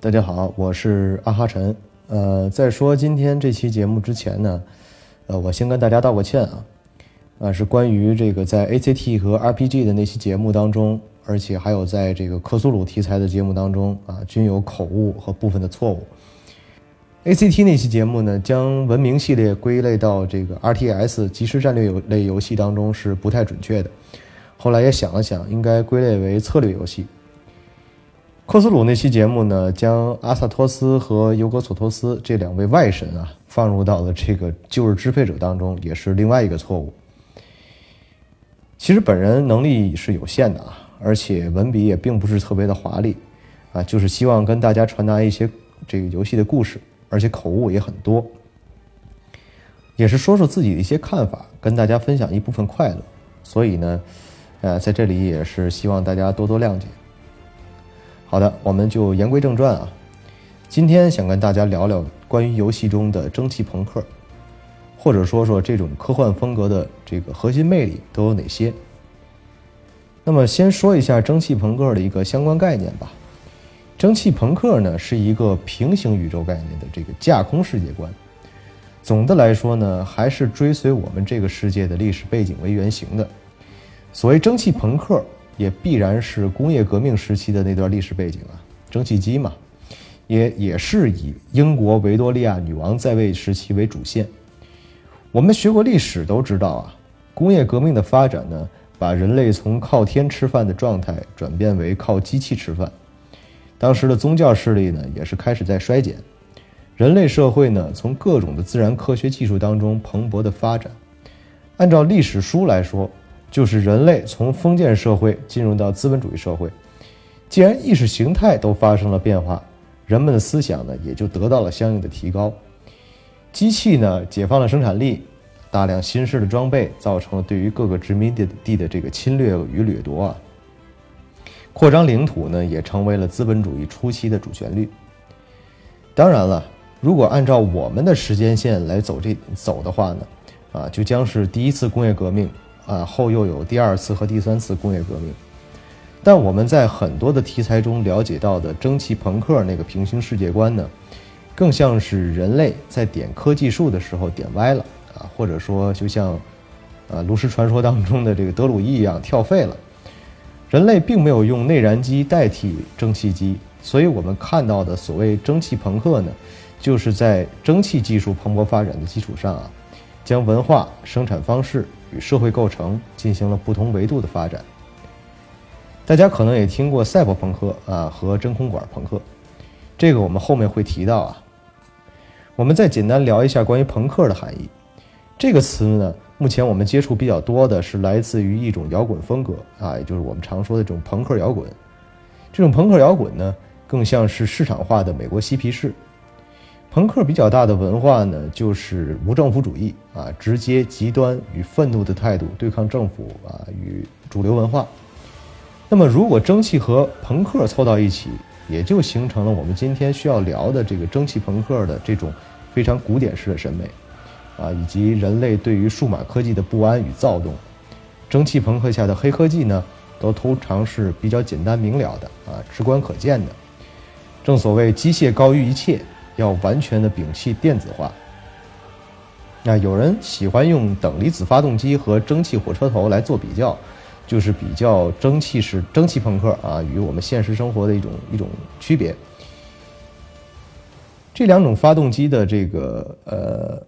大家好，我是阿哈晨。呃，在说今天这期节目之前呢，呃，我先跟大家道个歉啊，啊，是关于这个在 ACT 和 RPG 的那期节目当中，而且还有在这个克苏鲁题材的节目当中啊，均有口误和部分的错误。ACT 那期节目呢，将文明系列归类到这个 RTS 即时战略游类游戏当中是不太准确的。后来也想了想，应该归类为策略游戏。科斯鲁那期节目呢，将阿萨托斯和尤格索托斯这两位外神啊放入到了这个旧日支配者当中，也是另外一个错误。其实本人能力是有限的啊，而且文笔也并不是特别的华丽啊，就是希望跟大家传达一些这个游戏的故事，而且口误也很多，也是说说自己的一些看法，跟大家分享一部分快乐。所以呢，呃，在这里也是希望大家多多谅解。好的，我们就言归正传啊。今天想跟大家聊聊关于游戏中的蒸汽朋克，或者说说这种科幻风格的这个核心魅力都有哪些。那么先说一下蒸汽朋克的一个相关概念吧。蒸汽朋克呢是一个平行宇宙概念的这个架空世界观。总的来说呢，还是追随我们这个世界的历史背景为原型的。所谓蒸汽朋克。也必然是工业革命时期的那段历史背景啊，蒸汽机嘛，也也是以英国维多利亚女王在位时期为主线。我们学过历史都知道啊，工业革命的发展呢，把人类从靠天吃饭的状态转变为靠机器吃饭。当时的宗教势力呢，也是开始在衰减，人类社会呢，从各种的自然科学技术当中蓬勃的发展。按照历史书来说。就是人类从封建社会进入到资本主义社会，既然意识形态都发生了变化，人们的思想呢也就得到了相应的提高。机器呢解放了生产力，大量新式的装备造成了对于各个殖民地地的这个侵略与掠夺啊，扩张领土呢也成为了资本主义初期的主旋律。当然了，如果按照我们的时间线来走这走的话呢，啊，就将是第一次工业革命。啊，后又有第二次和第三次工业革命，但我们在很多的题材中了解到的蒸汽朋克那个平行世界观呢，更像是人类在点科技树的时候点歪了啊，或者说就像啊炉石传说当中的这个德鲁伊一样跳废了。人类并没有用内燃机代替蒸汽机，所以我们看到的所谓蒸汽朋克呢，就是在蒸汽技术蓬勃发展的基础上啊，将文化生产方式。与社会构成进行了不同维度的发展。大家可能也听过赛博朋克啊和真空管朋克，这个我们后面会提到啊。我们再简单聊一下关于朋克的含义。这个词呢，目前我们接触比较多的是来自于一种摇滚风格啊，也就是我们常说的这种朋克摇滚。这种朋克摇滚呢，更像是市场化的美国嬉皮士。朋克比较大的文化呢，就是无政府主义啊，直接极端与愤怒的态度对抗政府啊，与主流文化。那么，如果蒸汽和朋克凑到一起，也就形成了我们今天需要聊的这个蒸汽朋克的这种非常古典式的审美啊，以及人类对于数码科技的不安与躁动。蒸汽朋克下的黑科技呢，都通常是比较简单明了的啊，直观可见的。正所谓机械高于一切。要完全的摒弃电子化。那有人喜欢用等离子发动机和蒸汽火车头来做比较，就是比较蒸汽式蒸汽朋克啊与我们现实生活的一种一种区别。这两种发动机的这个呃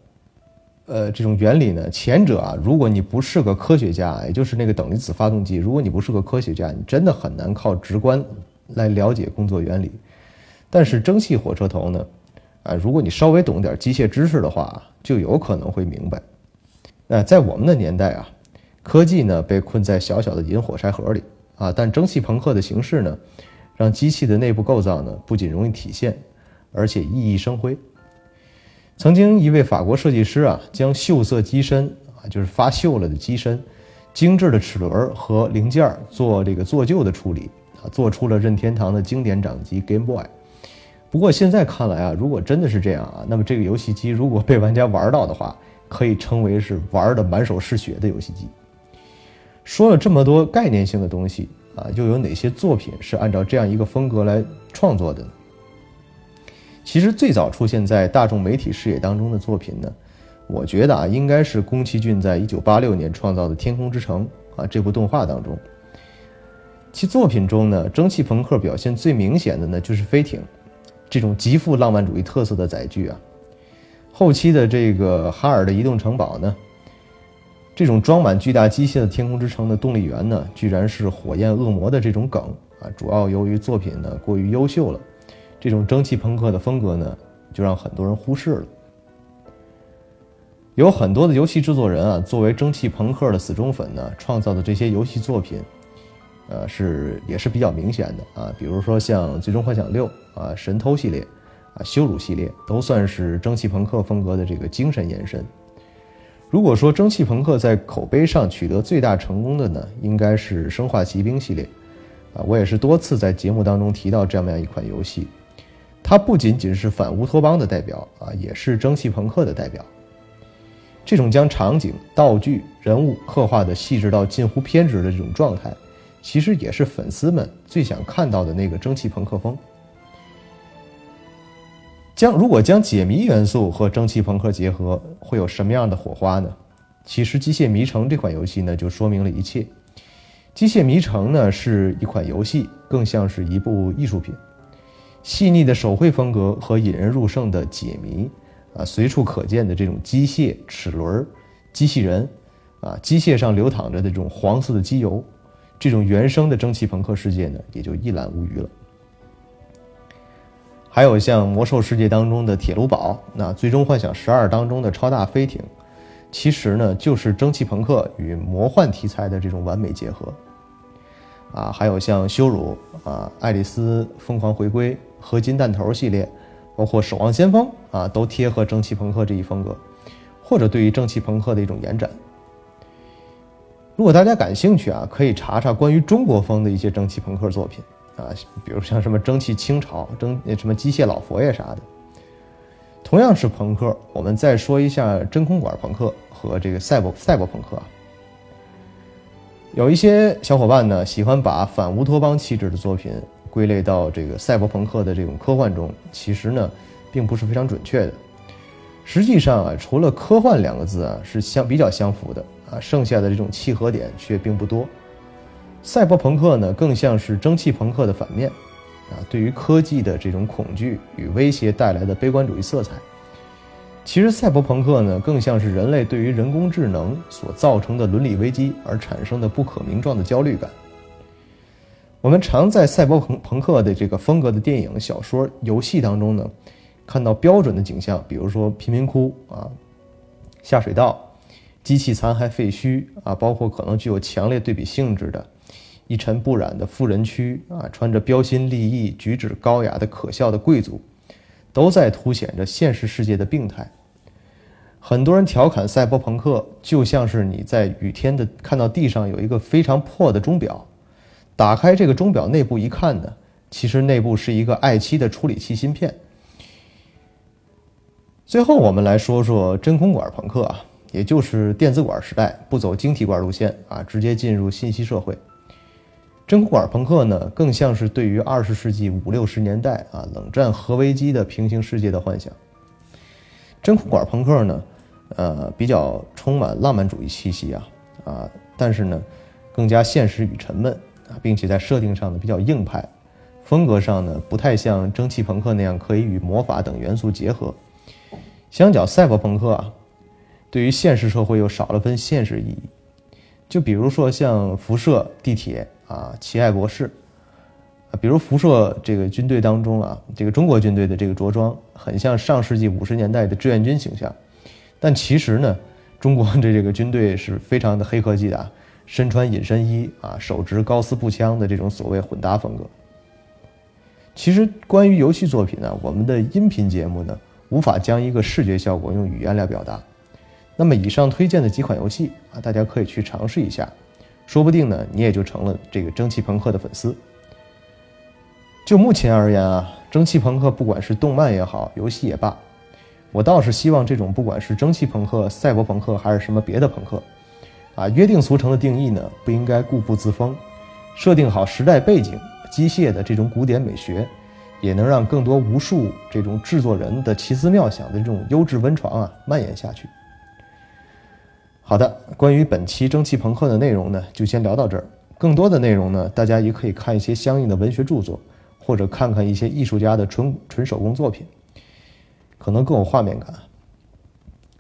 呃这种原理呢，前者啊，如果你不是个科学家，也就是那个等离子发动机，如果你不是个科学家，你真的很难靠直观来了解工作原理。但是蒸汽火车头呢？啊，如果你稍微懂点机械知识的话，就有可能会明白。那在我们的年代啊，科技呢被困在小小的银火柴盒里啊，但蒸汽朋克的形式呢，让机器的内部构造呢不仅容易体现，而且熠熠生辉。曾经一位法国设计师啊，将锈色机身啊，就是发锈了的机身，精致的齿轮和零件做这个做旧的处理啊，做出了任天堂的经典掌机 Game Boy。不过现在看来啊，如果真的是这样啊，那么这个游戏机如果被玩家玩到的话，可以称为是玩的满手是血的游戏机。说了这么多概念性的东西啊，又有哪些作品是按照这样一个风格来创作的呢？其实最早出现在大众媒体视野当中的作品呢，我觉得啊，应该是宫崎骏在一九八六年创造的《天空之城》啊这部动画当中。其作品中呢，蒸汽朋克表现最明显的呢，就是飞艇这种极富浪漫主义特色的载具啊。后期的这个哈尔的移动城堡呢，这种装满巨大机械的天空之城的动力源呢，居然是火焰恶魔的这种梗啊。主要由于作品呢过于优秀了，这种蒸汽朋克的风格呢，就让很多人忽视了。有很多的游戏制作人啊，作为蒸汽朋克的死忠粉呢，创造的这些游戏作品。呃，是也是比较明显的啊，比如说像《最终幻想六》啊，《神偷》系列啊，《羞辱》系列都算是蒸汽朋克风格的这个精神延伸。如果说蒸汽朋克在口碑上取得最大成功的呢，应该是《生化奇兵》系列啊，我也是多次在节目当中提到这么样一款游戏，它不仅仅是反乌托邦的代表啊，也是蒸汽朋克的代表。这种将场景、道具、人物刻画的细致到近乎偏执的这种状态。其实也是粉丝们最想看到的那个蒸汽朋克风。将如果将解谜元素和蒸汽朋克结合，会有什么样的火花呢？其实《机械迷城》这款游戏呢，就说明了一切。《机械迷城》呢是一款游戏，更像是一部艺术品。细腻的手绘风格和引人入胜的解谜，啊，随处可见的这种机械齿轮、机器人，啊，机械上流淌着的这种黄色的机油。这种原生的蒸汽朋克世界呢，也就一览无余了。还有像魔兽世界当中的铁路堡，那最终幻想十二当中的超大飞艇，其实呢就是蒸汽朋克与魔幻题材的这种完美结合。啊，还有像羞辱啊、爱丽丝疯狂回归、合金弹头系列，包括守望先锋啊，都贴合蒸汽朋克这一风格，或者对于蒸汽朋克的一种延展。如果大家感兴趣啊，可以查查关于中国风的一些蒸汽朋克作品啊，比如像什么蒸汽清朝、蒸什么机械老佛爷啥的。同样是朋克，我们再说一下真空管朋克和这个赛博赛博朋克。有一些小伙伴呢喜欢把反乌托邦气质的作品归类到这个赛博朋克的这种科幻中，其实呢并不是非常准确的。实际上啊，除了科幻两个字啊是相比较相符的。啊，剩下的这种契合点却并不多。赛博朋克呢，更像是蒸汽朋克的反面，啊，对于科技的这种恐惧与威胁带来的悲观主义色彩。其实，赛博朋克呢，更像是人类对于人工智能所造成的伦理危机而产生的不可名状的焦虑感。我们常在赛博朋朋克的这个风格的电影、小说、游戏当中呢，看到标准的景象，比如说贫民窟啊，下水道。机器残骸废墟啊，包括可能具有强烈对比性质的一尘不染的富人区啊，穿着标新立异、举止高雅的可笑的贵族，都在凸显着现实世界的病态。很多人调侃赛博朋克，就像是你在雨天的看到地上有一个非常破的钟表，打开这个钟表内部一看呢，其实内部是一个 i7 的处理器芯片。最后，我们来说说真空管朋克啊。也就是电子管时代，不走晶体管路线啊，直接进入信息社会。真空管朋克呢，更像是对于二十世纪五六十年代啊冷战核危机的平行世界的幻想。真空管朋克呢，呃，比较充满浪漫主义气息啊啊，但是呢，更加现实与沉闷啊，并且在设定上呢比较硬派，风格上呢不太像蒸汽朋克那样可以与魔法等元素结合。相较赛博朋克啊。对于现实社会又少了分现实意义，就比如说像辐射、地铁啊、奇爱博士啊，比如辐射这个军队当中啊，这个中国军队的这个着装很像上世纪五十年代的志愿军形象，但其实呢，中国的这个军队是非常的黑科技的，身穿隐身衣啊，手执高斯步枪的这种所谓混搭风格。其实关于游戏作品呢，我们的音频节目呢，无法将一个视觉效果用语言来表达。那么以上推荐的几款游戏啊，大家可以去尝试一下，说不定呢，你也就成了这个蒸汽朋克的粉丝。就目前而言啊，蒸汽朋克不管是动漫也好，游戏也罢，我倒是希望这种不管是蒸汽朋克、赛博朋克还是什么别的朋克，啊，约定俗成的定义呢，不应该固步自封，设定好时代背景、机械的这种古典美学，也能让更多无数这种制作人的奇思妙想的这种优质温床啊蔓延下去。好的，关于本期蒸汽朋克的内容呢，就先聊到这儿。更多的内容呢，大家也可以看一些相应的文学著作，或者看看一些艺术家的纯纯手工作品，可能更有画面感。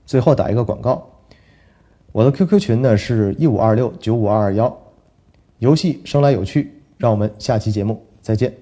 最后打一个广告，我的 QQ 群呢是一五二六九五二二幺，游戏生来有趣，让我们下期节目再见。